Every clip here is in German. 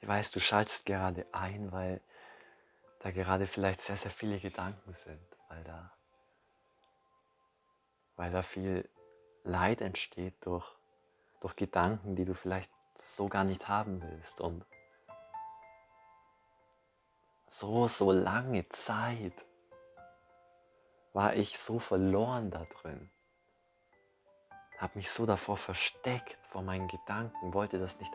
ich weiß, du schaltest gerade ein, weil da gerade vielleicht sehr, sehr viele Gedanken sind, weil da, weil da viel Leid entsteht durch, durch Gedanken, die du vielleicht so gar nicht haben willst. Und so, so lange Zeit war ich so verloren da drin, habe mich so davor versteckt, vor meinen Gedanken, wollte das nicht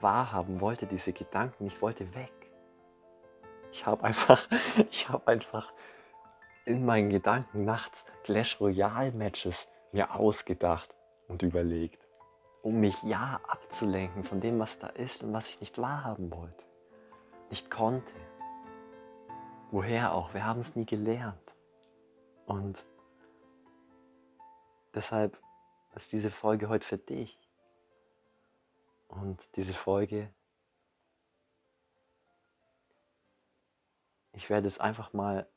wahrhaben, wollte diese Gedanken nicht, wollte weg. Ich habe einfach, ich habe einfach in meinen Gedanken nachts Clash Royale Matches mir ausgedacht und überlegt, um mich ja abzulenken von dem, was da ist und was ich nicht wahrhaben wollte, nicht konnte. Woher auch? Wir haben es nie gelernt. Und deshalb ist diese Folge heute für dich. Und diese Folge, ich werde jetzt einfach mal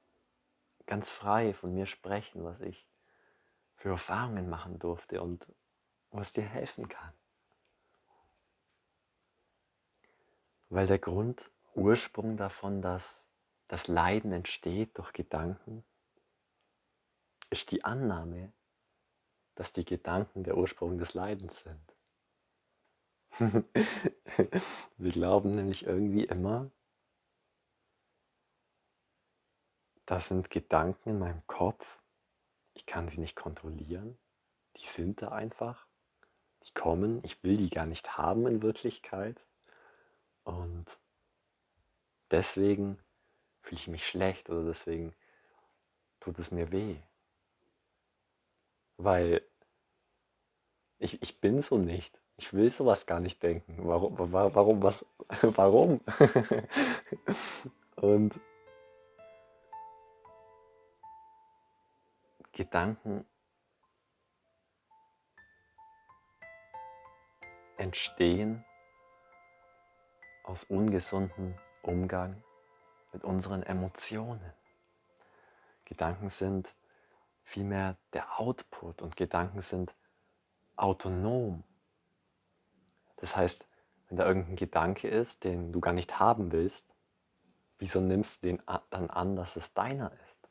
ganz frei von mir sprechen, was ich für Erfahrungen machen durfte und was dir helfen kann. Weil der Grundursprung davon, dass das Leiden entsteht durch Gedanken, ist die Annahme, dass die Gedanken der Ursprung des Leidens sind. Wir glauben nämlich irgendwie immer, das sind Gedanken in meinem Kopf, ich kann sie nicht kontrollieren, die sind da einfach, die kommen, ich will die gar nicht haben in Wirklichkeit. Und deswegen fühle ich mich schlecht oder deswegen tut es mir weh. Weil ich, ich bin so nicht. Ich will sowas gar nicht denken. Warum, warum, was, warum? Und Gedanken entstehen aus ungesundem Umgang mit unseren Emotionen. Gedanken sind vielmehr der Output und Gedanken sind autonom. Das heißt, wenn da irgendein Gedanke ist, den du gar nicht haben willst, wieso nimmst du den dann an, dass es deiner ist?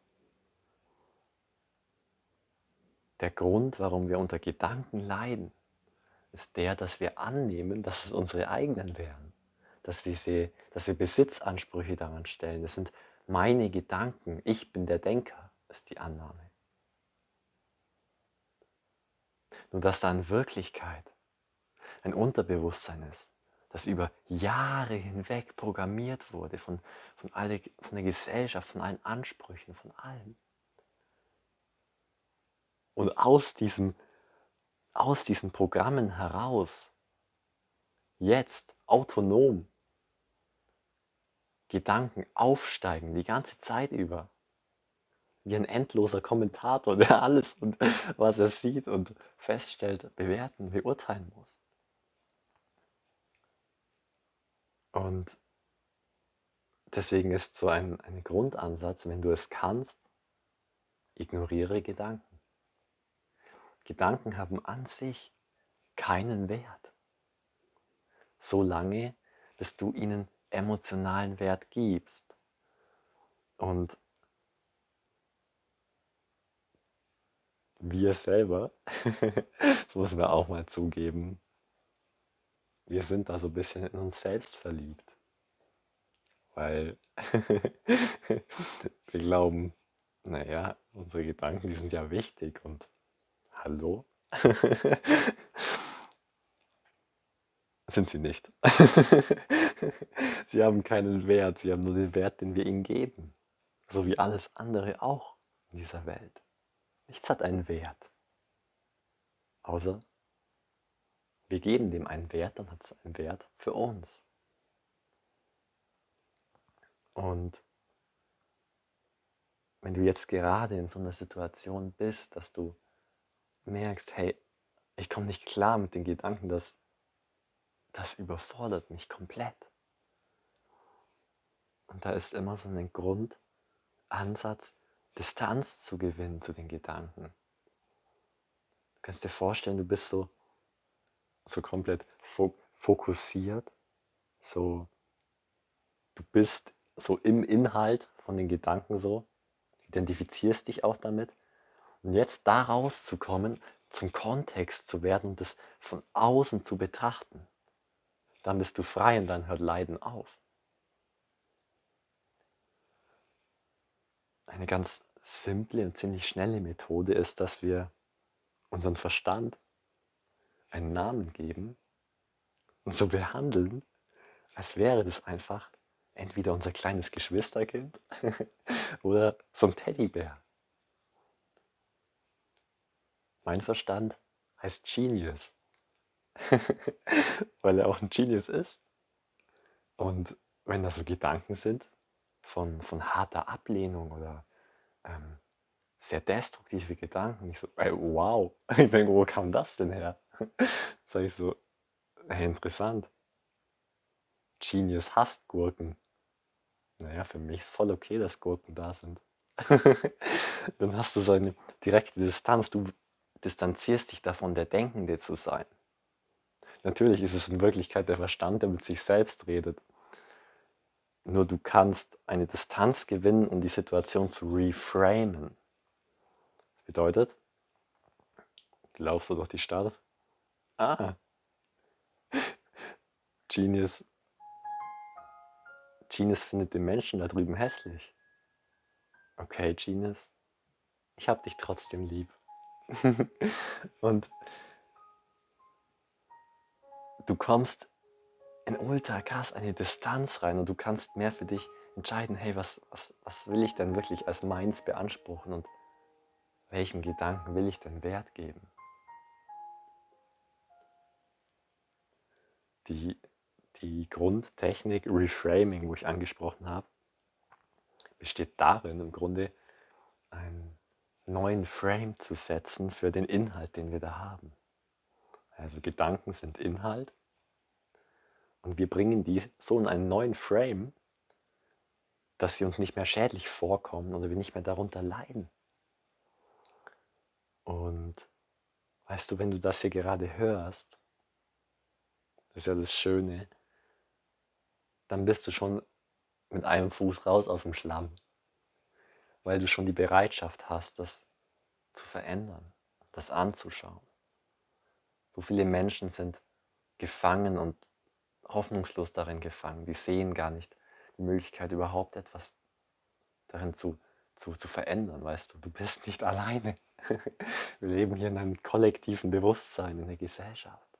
Der Grund, warum wir unter Gedanken leiden, ist der, dass wir annehmen, dass es unsere eigenen wären, dass wir, sie, dass wir Besitzansprüche daran stellen. Das sind meine Gedanken, ich bin der Denker, ist die Annahme. Nur dass da in Wirklichkeit ein Unterbewusstsein ist, das über Jahre hinweg programmiert wurde von, von, alle, von der Gesellschaft, von allen Ansprüchen, von allem. Und aus, diesem, aus diesen Programmen heraus jetzt autonom Gedanken aufsteigen, die ganze Zeit über wie ein endloser Kommentator, der alles und was er sieht und feststellt, bewerten, beurteilen muss. Und deswegen ist so ein, ein Grundansatz, wenn du es kannst, ignoriere Gedanken. Gedanken haben an sich keinen Wert, solange bis du ihnen emotionalen Wert gibst. Und wir selber, das muss man auch mal zugeben, wir sind da so ein bisschen in uns selbst verliebt. Weil wir glauben, naja, unsere Gedanken, die sind ja wichtig und hallo? sind sie nicht. sie haben keinen Wert, sie haben nur den Wert, den wir ihnen geben. So wie alles andere auch in dieser Welt. Nichts hat einen Wert. Außer wir geben dem einen Wert, dann hat es einen Wert für uns. Und wenn du jetzt gerade in so einer Situation bist, dass du merkst, hey, ich komme nicht klar mit den Gedanken, dass das überfordert mich komplett. Und da ist immer so ein Grundansatz, Distanz zu gewinnen zu den Gedanken. Du kannst dir vorstellen, du bist so, so komplett fokussiert, so du bist so im Inhalt von den Gedanken so, identifizierst dich auch damit und jetzt da rauszukommen, zum Kontext zu werden und das von außen zu betrachten, dann bist du frei und dann hört Leiden auf. Eine ganz simple und ziemlich schnelle Methode ist, dass wir unseren Verstand einen Namen geben und so behandeln, als wäre das einfach entweder unser kleines Geschwisterkind oder so ein Teddybär. Mein Verstand heißt Genius, weil er auch ein Genius ist. Und wenn da so Gedanken sind von, von harter Ablehnung oder ähm, sehr destruktive Gedanken, ich so, ey, wow, ich denke, wo kam das denn her? Sag ich so, hey, interessant. Genius hasst Gurken. Naja, für mich ist voll okay, dass Gurken da sind. Dann hast du so eine direkte Distanz. Du distanzierst dich davon, der Denkende zu sein. Natürlich ist es in Wirklichkeit der Verstand, der mit sich selbst redet. Nur du kannst eine Distanz gewinnen, um die Situation zu reframen. Das bedeutet, du laufst so durch die Stadt. Ah, Genius Genius findet den Menschen da drüben hässlich. Okay, Genius, ich hab dich trotzdem lieb. und du kommst in ultra krass eine Distanz rein und du kannst mehr für dich entscheiden, hey, was, was, was will ich denn wirklich als meins beanspruchen und welchen Gedanken will ich denn Wert geben? Die die Grundtechnik Reframing, wo ich angesprochen habe, besteht darin, im Grunde einen neuen Frame zu setzen für den Inhalt, den wir da haben. Also Gedanken sind Inhalt und wir bringen die so in einen neuen Frame, dass sie uns nicht mehr schädlich vorkommen oder wir nicht mehr darunter leiden. Und weißt du, wenn du das hier gerade hörst, das ist ja das Schöne, dann bist du schon mit einem Fuß raus aus dem Schlamm, weil du schon die Bereitschaft hast, das zu verändern, das anzuschauen. So viele Menschen sind gefangen und hoffnungslos darin gefangen. Die sehen gar nicht die Möglichkeit, überhaupt etwas darin zu, zu, zu verändern, weißt du. Du bist nicht alleine. Wir leben hier in einem kollektiven Bewusstsein, in der Gesellschaft.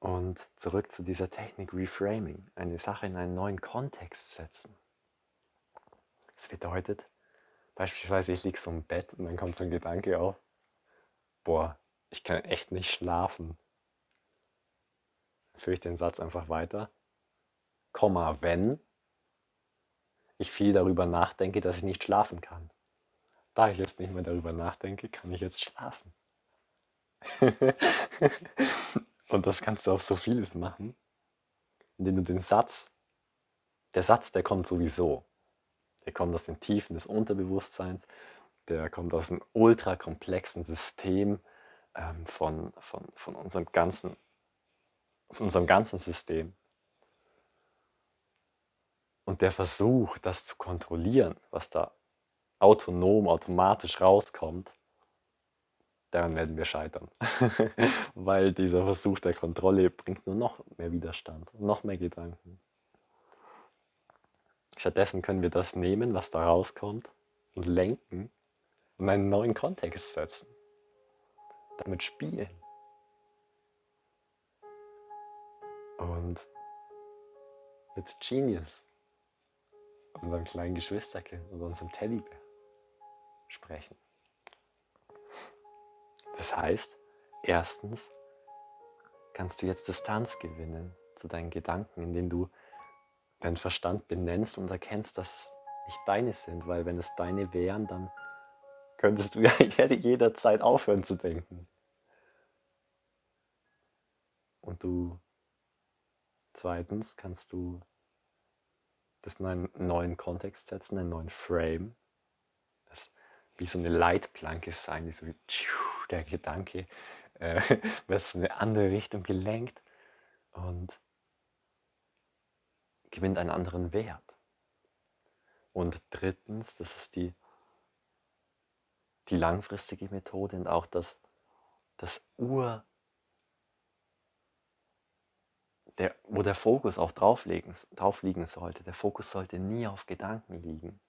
Und zurück zu dieser Technik Reframing, eine Sache in einen neuen Kontext setzen. Das bedeutet, beispielsweise ich liege so im Bett und dann kommt so ein Gedanke auf, boah, ich kann echt nicht schlafen. Dann führe ich den Satz einfach weiter. Komma, wenn ich viel darüber nachdenke, dass ich nicht schlafen kann. Da ich jetzt nicht mehr darüber nachdenke, kann ich jetzt schlafen. Und das kannst du auf so vieles machen, indem du den Satz, der Satz, der kommt sowieso. Der kommt aus den Tiefen des Unterbewusstseins, der kommt aus einem ultrakomplexen System ähm, von, von, von, unserem ganzen, von unserem ganzen System. Und der Versuch, das zu kontrollieren, was da autonom, automatisch rauskommt, daran werden wir scheitern. Weil dieser Versuch der Kontrolle bringt nur noch mehr Widerstand, noch mehr Gedanken. Stattdessen können wir das nehmen, was da rauskommt, und lenken und einen neuen Kontext setzen. Damit spielen. Und mit Genius, unserem kleinen Geschwisterkind unserem Teddybär sprechen. Das heißt, erstens kannst du jetzt Distanz gewinnen zu deinen Gedanken, indem du deinen Verstand benennst und erkennst, dass es nicht deine sind, weil wenn es deine wären, dann könntest du ja jederzeit aufhören zu denken. Und du zweitens kannst du das in einen neuen Kontext setzen, einen neuen Frame, wie so eine Leitplanke sein, die so der Gedanke äh, wirst du in eine andere Richtung gelenkt und gewinnt einen anderen Wert. Und drittens, das ist die, die langfristige Methode und auch das, das Ur, der, wo der Fokus auch drauf liegen sollte. Der Fokus sollte nie auf Gedanken liegen.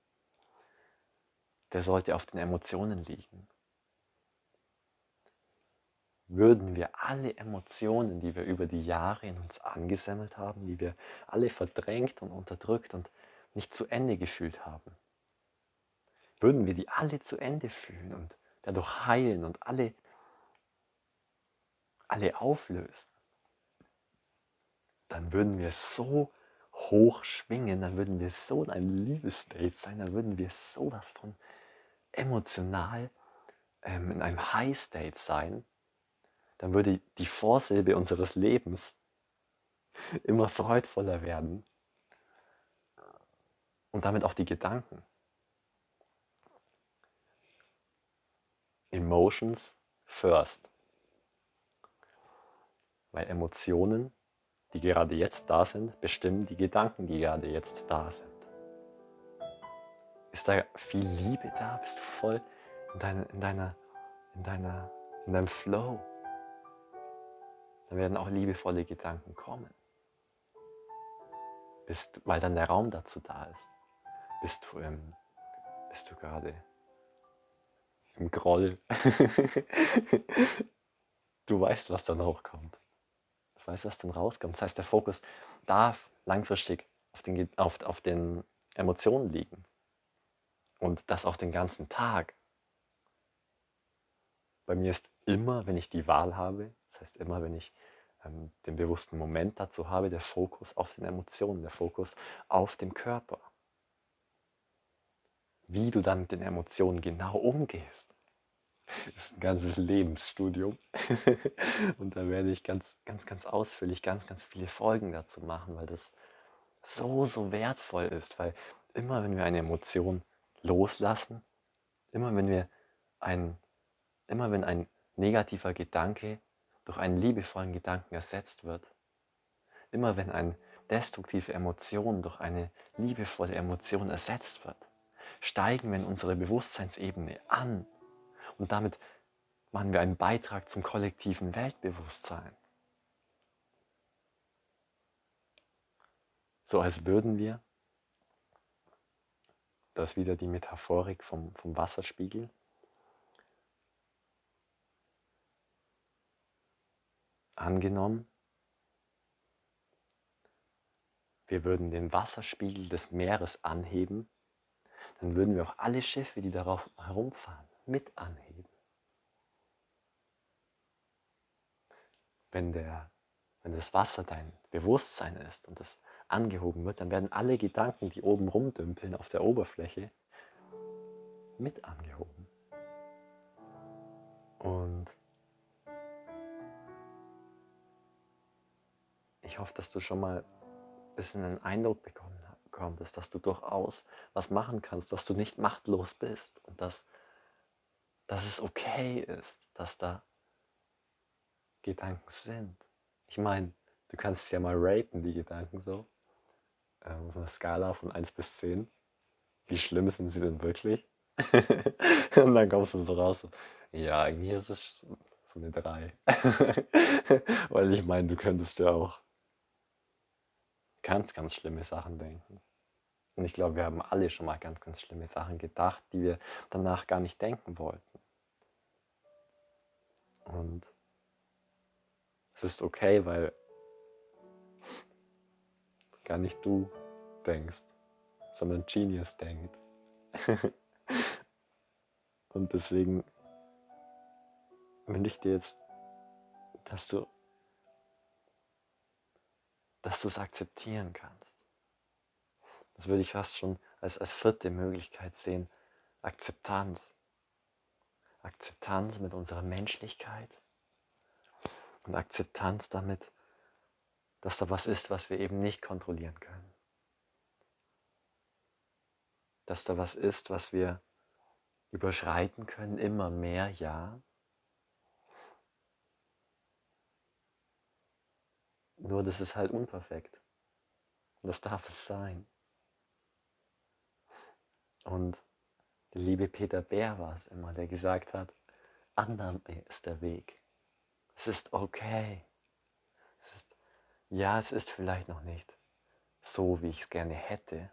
Der sollte auf den Emotionen liegen. Würden wir alle Emotionen, die wir über die Jahre in uns angesammelt haben, die wir alle verdrängt und unterdrückt und nicht zu Ende gefühlt haben, würden wir die alle zu Ende fühlen und dadurch heilen und alle, alle auflösen, dann würden wir so hoch schwingen, dann würden wir so in einem Liebesstate sein, dann würden wir sowas von emotional ähm, in einem High State sein, dann würde die Vorsilbe unseres Lebens immer freudvoller werden und damit auch die Gedanken. Emotions first. Weil Emotionen, die gerade jetzt da sind, bestimmen die Gedanken, die gerade jetzt da sind. Ist da viel Liebe da? Bist du voll in, deine, in, deiner, in, deiner, in deinem Flow? Dann werden auch liebevolle Gedanken kommen. Bist, weil dann der Raum dazu da ist. Bist du, im, bist du gerade im Groll. du weißt, was dann hochkommt. Du weißt, was dann rauskommt. Das heißt, der Fokus darf langfristig auf den, auf, auf den Emotionen liegen. Und das auch den ganzen Tag. Bei mir ist immer, wenn ich die Wahl habe, das heißt immer, wenn ich ähm, den bewussten Moment dazu habe, der Fokus auf den Emotionen, der Fokus auf dem Körper. Wie du dann mit den Emotionen genau umgehst, ist ein ganzes Lebensstudium. Und da werde ich ganz, ganz, ganz ausführlich ganz, ganz viele Folgen dazu machen, weil das so, so wertvoll ist. Weil immer, wenn wir eine Emotion loslassen, immer wenn wir ein, immer wenn ein negativer Gedanke durch einen liebevollen Gedanken ersetzt wird, immer wenn eine destruktive Emotion durch eine liebevolle Emotion ersetzt wird, steigen wir in unsere Bewusstseinsebene an und damit machen wir einen Beitrag zum kollektiven Weltbewusstsein. So als würden wir, das ist wieder die Metaphorik vom, vom Wasserspiegel, angenommen, wir würden den Wasserspiegel des Meeres anheben, dann würden wir auch alle Schiffe, die darauf herumfahren, mit anheben. Wenn, der, wenn das Wasser dein Bewusstsein ist und das angehoben wird, dann werden alle Gedanken, die oben rumdümpeln auf der Oberfläche, mit angehoben. Und ich hoffe, dass du schon mal ein bisschen einen Eindruck bekommen hast, dass du durchaus was machen kannst, dass du nicht machtlos bist und dass dass es okay ist, dass da Gedanken sind. Ich meine, du kannst es ja mal raten, die Gedanken so. Ähm, auf einer Skala von 1 bis 10. Wie schlimm sind sie denn wirklich? und dann kommst du so raus, so, ja, irgendwie ist es so eine 3. Weil ich meine, du könntest ja auch ganz, ganz schlimme Sachen denken. Und ich glaube, wir haben alle schon mal ganz, ganz schlimme Sachen gedacht, die wir danach gar nicht denken wollten. Und es ist okay, weil gar nicht du denkst, sondern Genius denkt. Und deswegen wünsche ich dir jetzt, dass du dass du es akzeptieren kannst. Das würde ich fast schon als, als vierte Möglichkeit sehen. Akzeptanz. Akzeptanz mit unserer Menschlichkeit und Akzeptanz damit, dass da was ist, was wir eben nicht kontrollieren können. Dass da was ist, was wir überschreiten können, immer mehr, ja. Nur das ist halt unperfekt. Das darf es sein. Und der liebe Peter Bär war es immer, der gesagt hat, Annahme ist der Weg. Es ist okay. Es ist, ja, es ist vielleicht noch nicht so, wie ich es gerne hätte.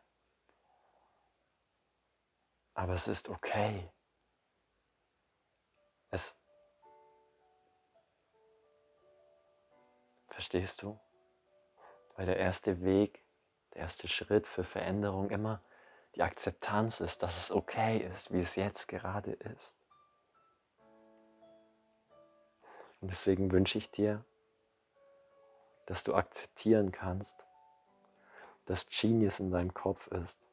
Aber es ist okay. Es Verstehst du? Weil der erste Weg, der erste Schritt für Veränderung immer die Akzeptanz ist, dass es okay ist, wie es jetzt gerade ist. Und deswegen wünsche ich dir, dass du akzeptieren kannst, dass Genius in deinem Kopf ist,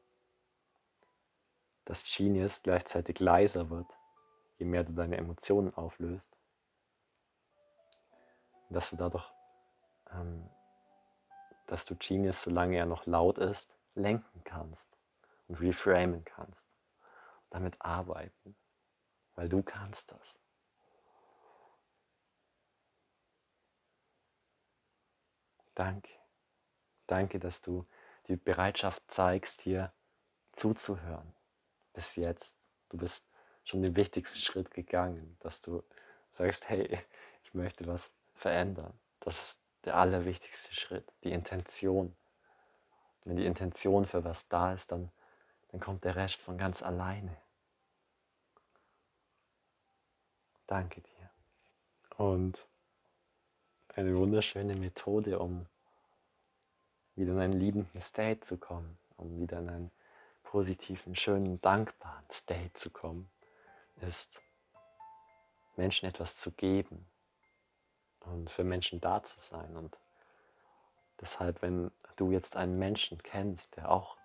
dass Genius gleichzeitig leiser wird, je mehr du deine Emotionen auflöst. Dass du dadurch, ähm, dass du Genius, solange er noch laut ist, lenken kannst und reframen kannst, damit arbeiten, weil du kannst das. Danke. Danke, dass du die Bereitschaft zeigst, hier zuzuhören. Bis jetzt. Du bist schon den wichtigsten Schritt gegangen, dass du sagst, hey, ich möchte was verändern. Das ist der allerwichtigste Schritt, die Intention. Wenn die Intention für was da ist, dann, dann kommt der Rest von ganz alleine. Danke dir. Und eine wunderschöne Methode, um wieder in einen liebenden State zu kommen, um wieder in einen positiven, schönen, dankbaren State zu kommen, ist Menschen etwas zu geben und für Menschen da zu sein. Und deshalb, wenn du jetzt einen Menschen kennst, der auch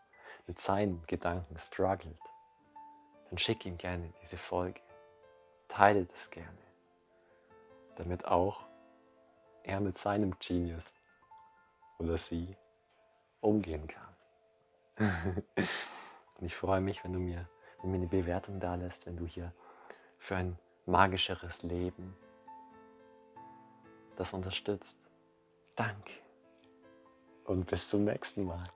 mit seinen Gedanken struggelt, dann schick ihm gerne diese Folge. Teile das gerne, damit auch er mit seinem Genius oder sie umgehen kann. Und ich freue mich, wenn du mir, wenn mir eine Bewertung da lässt, wenn du hier für ein magischeres Leben das unterstützt. Danke und bis zum nächsten Mal.